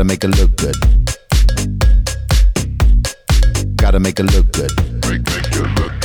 Gotta make it look good. Gotta make it look good. Make, make it look good.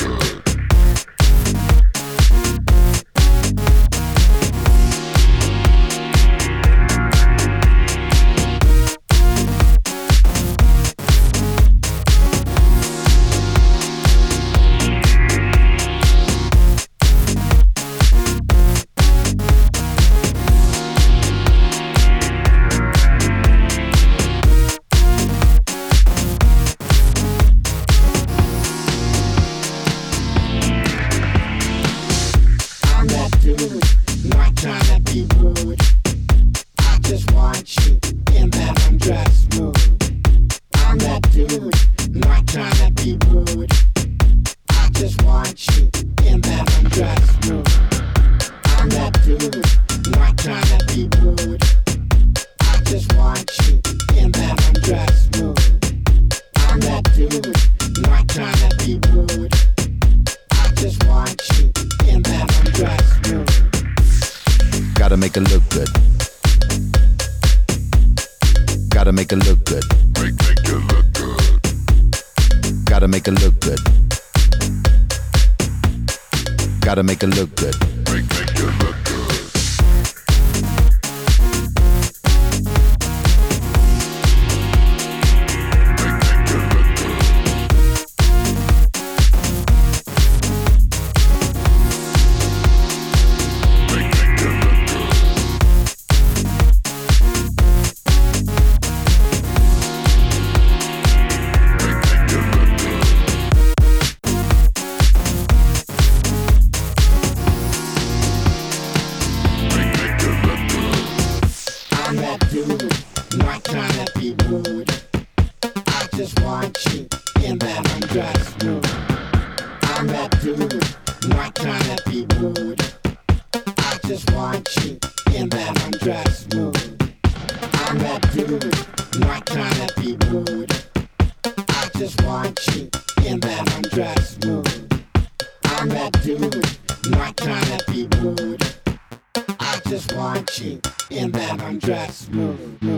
When again I just can feel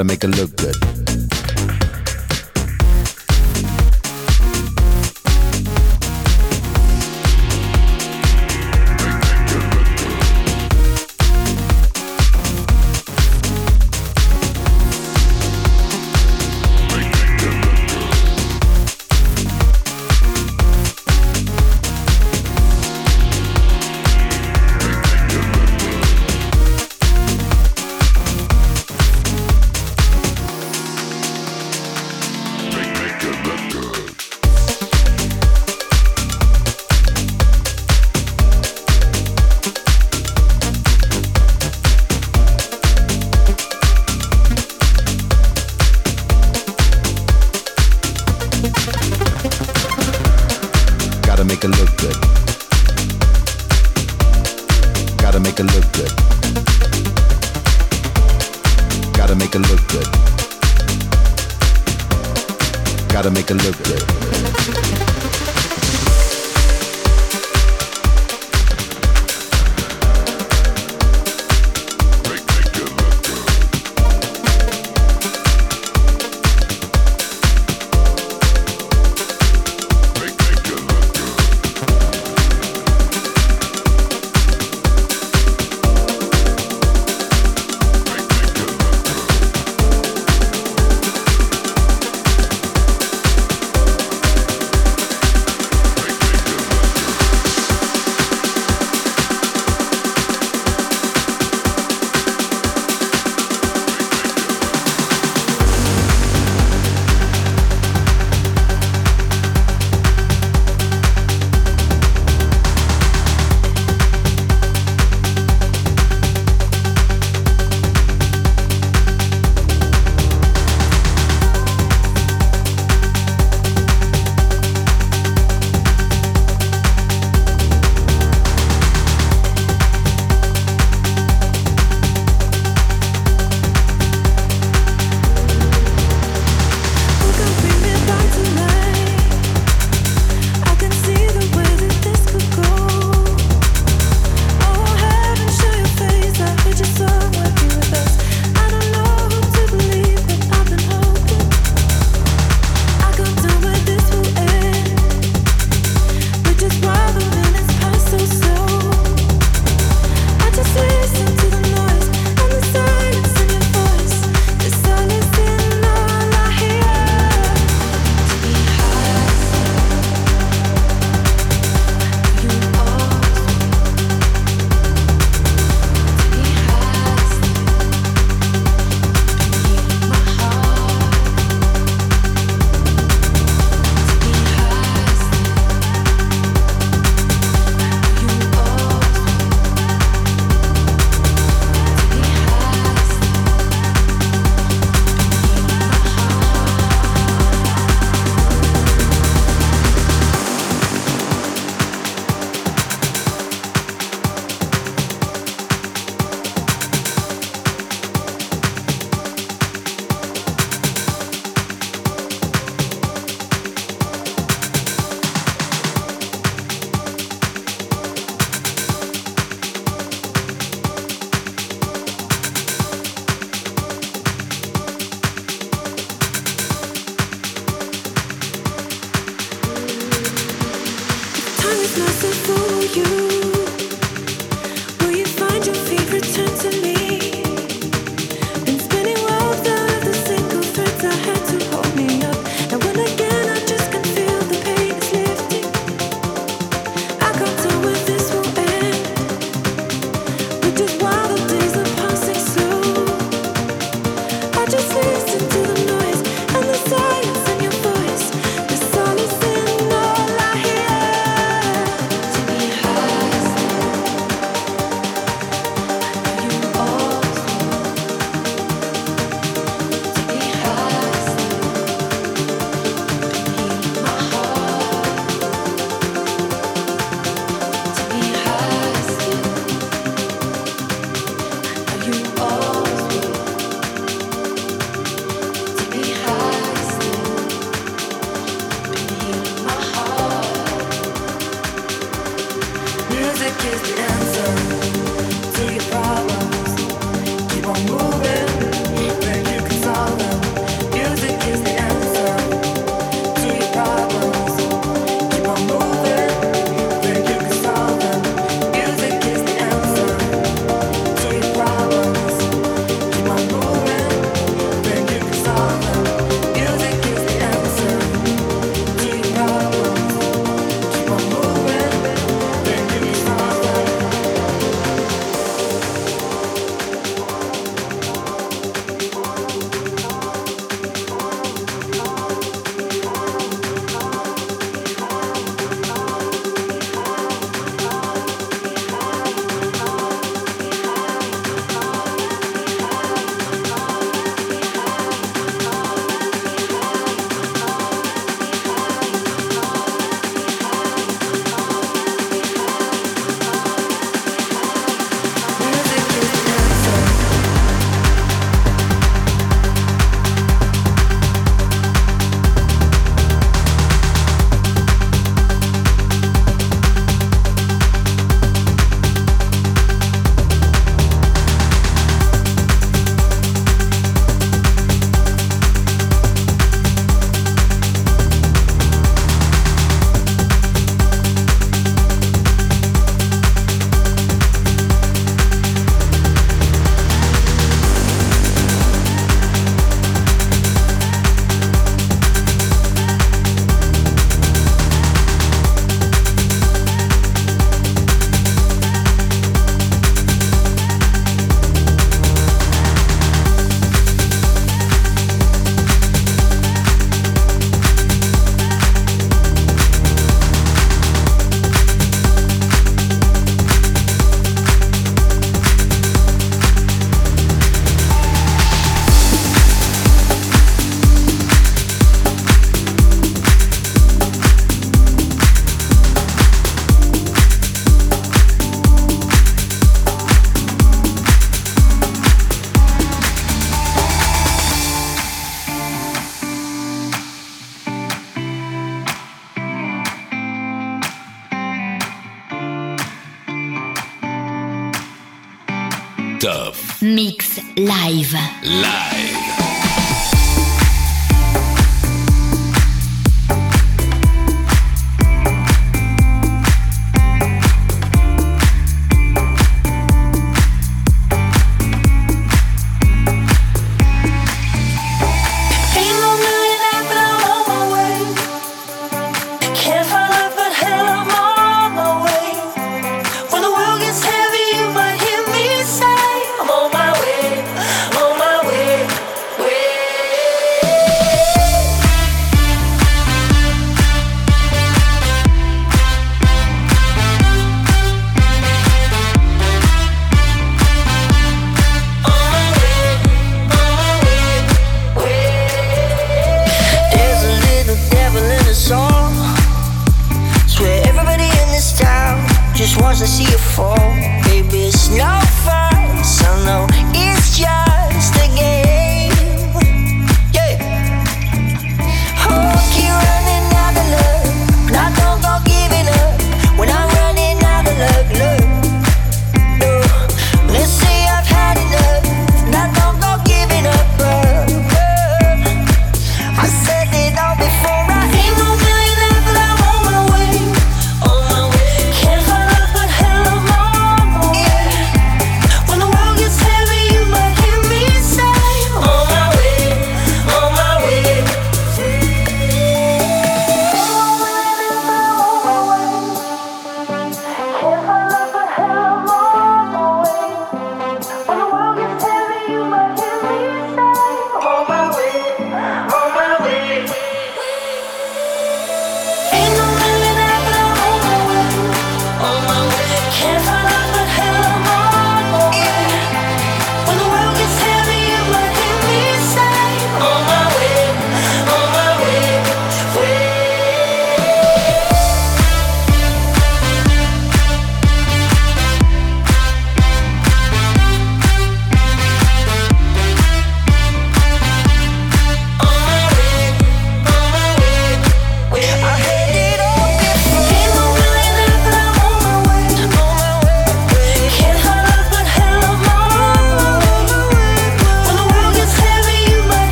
the pain is lifting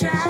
try.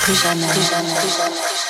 Plus. Jamais, plus jamais, plus jamais.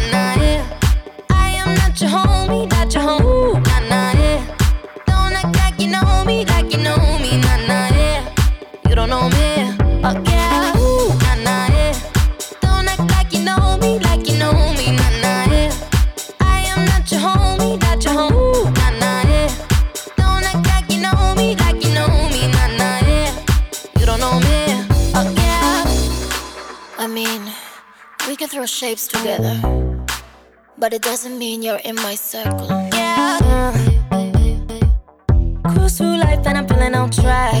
but it doesn't mean you're in my circle. Yeah. Cruise through life and I'm feeling on track.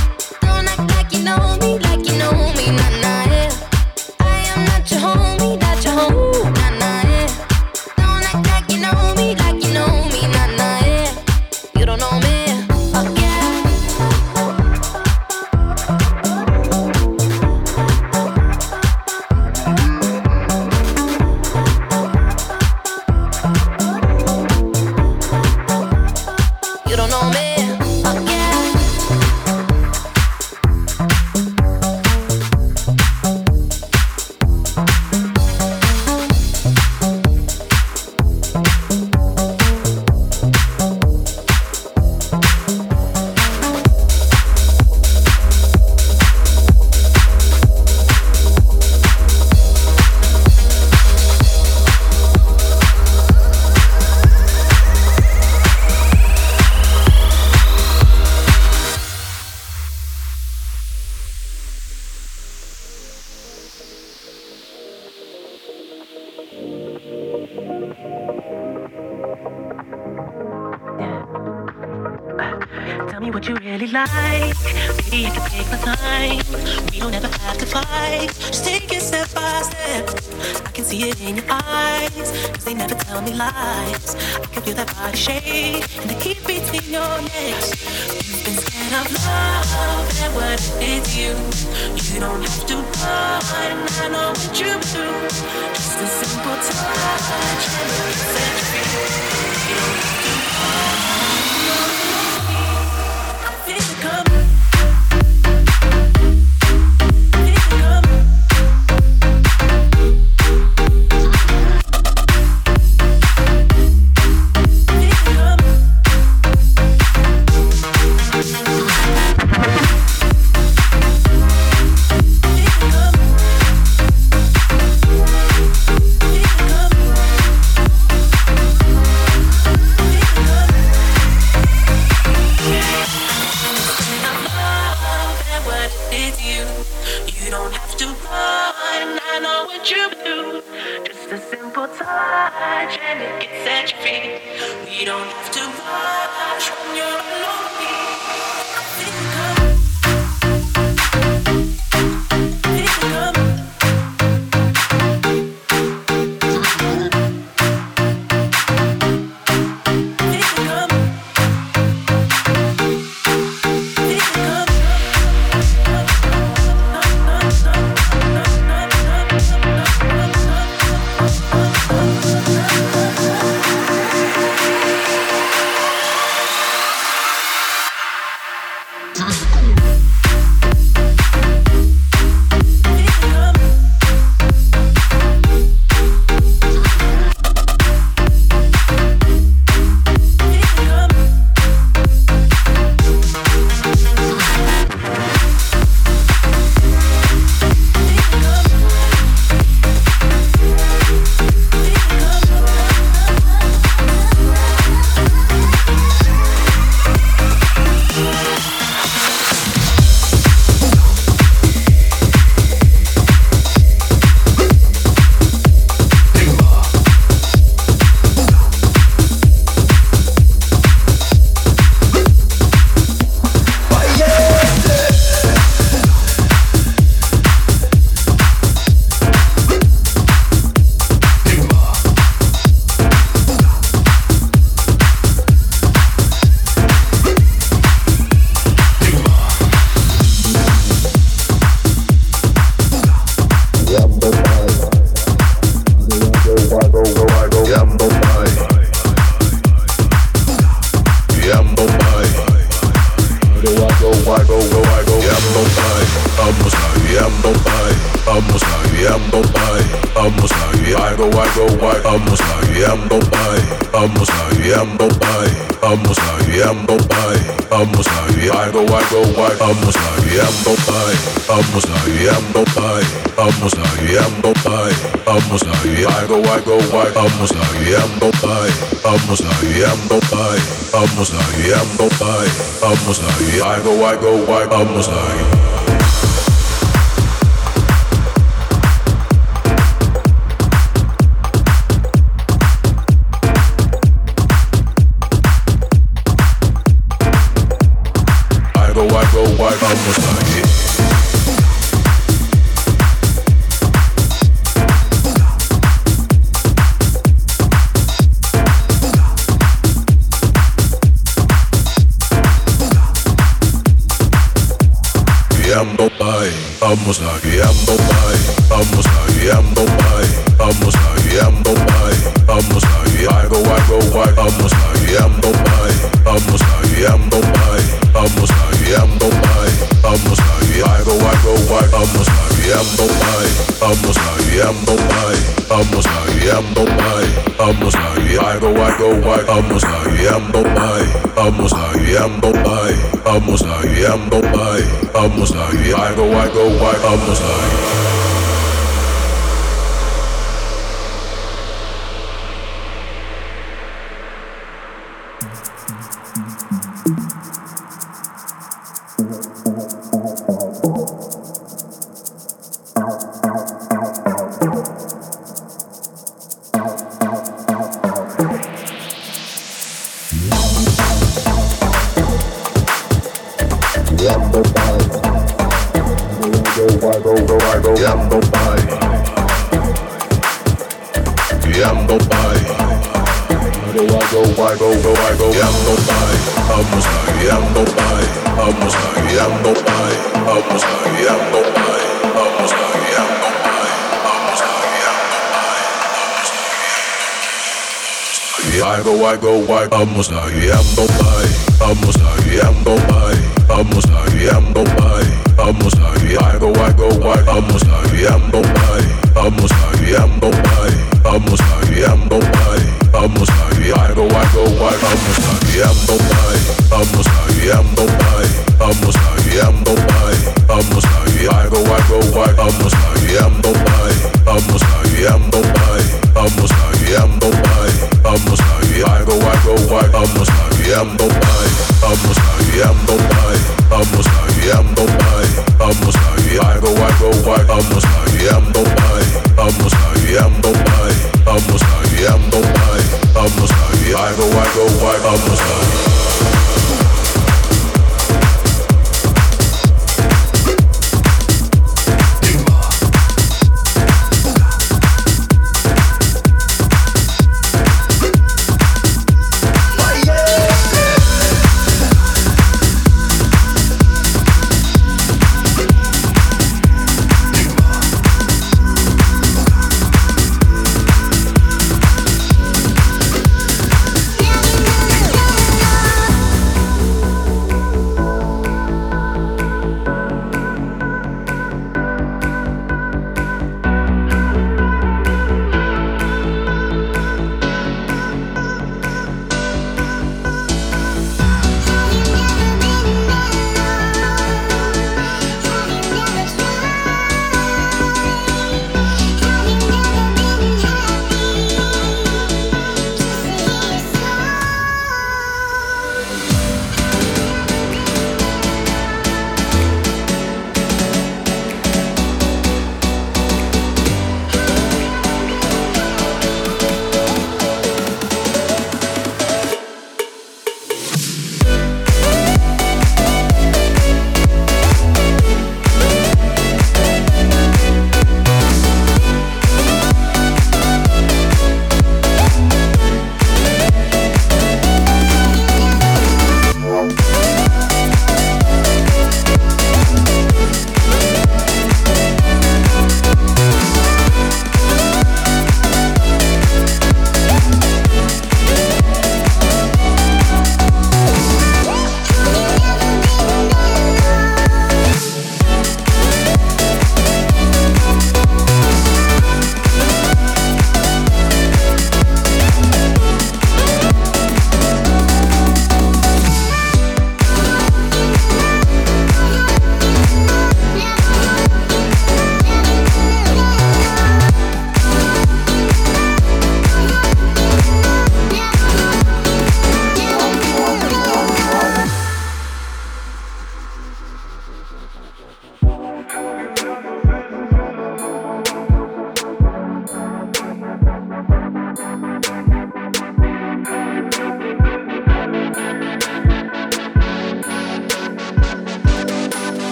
was her. why? I'm a star, I'm no why. I'm a star, I'm no why. I'm a star, I'm no why. I'm a star, I go, I go, why? I'm a star, I'm no why. I'm a star, I'm no why. I'm a star, I'm no why. I'm a star, I go, I go, why? I'm a star go, I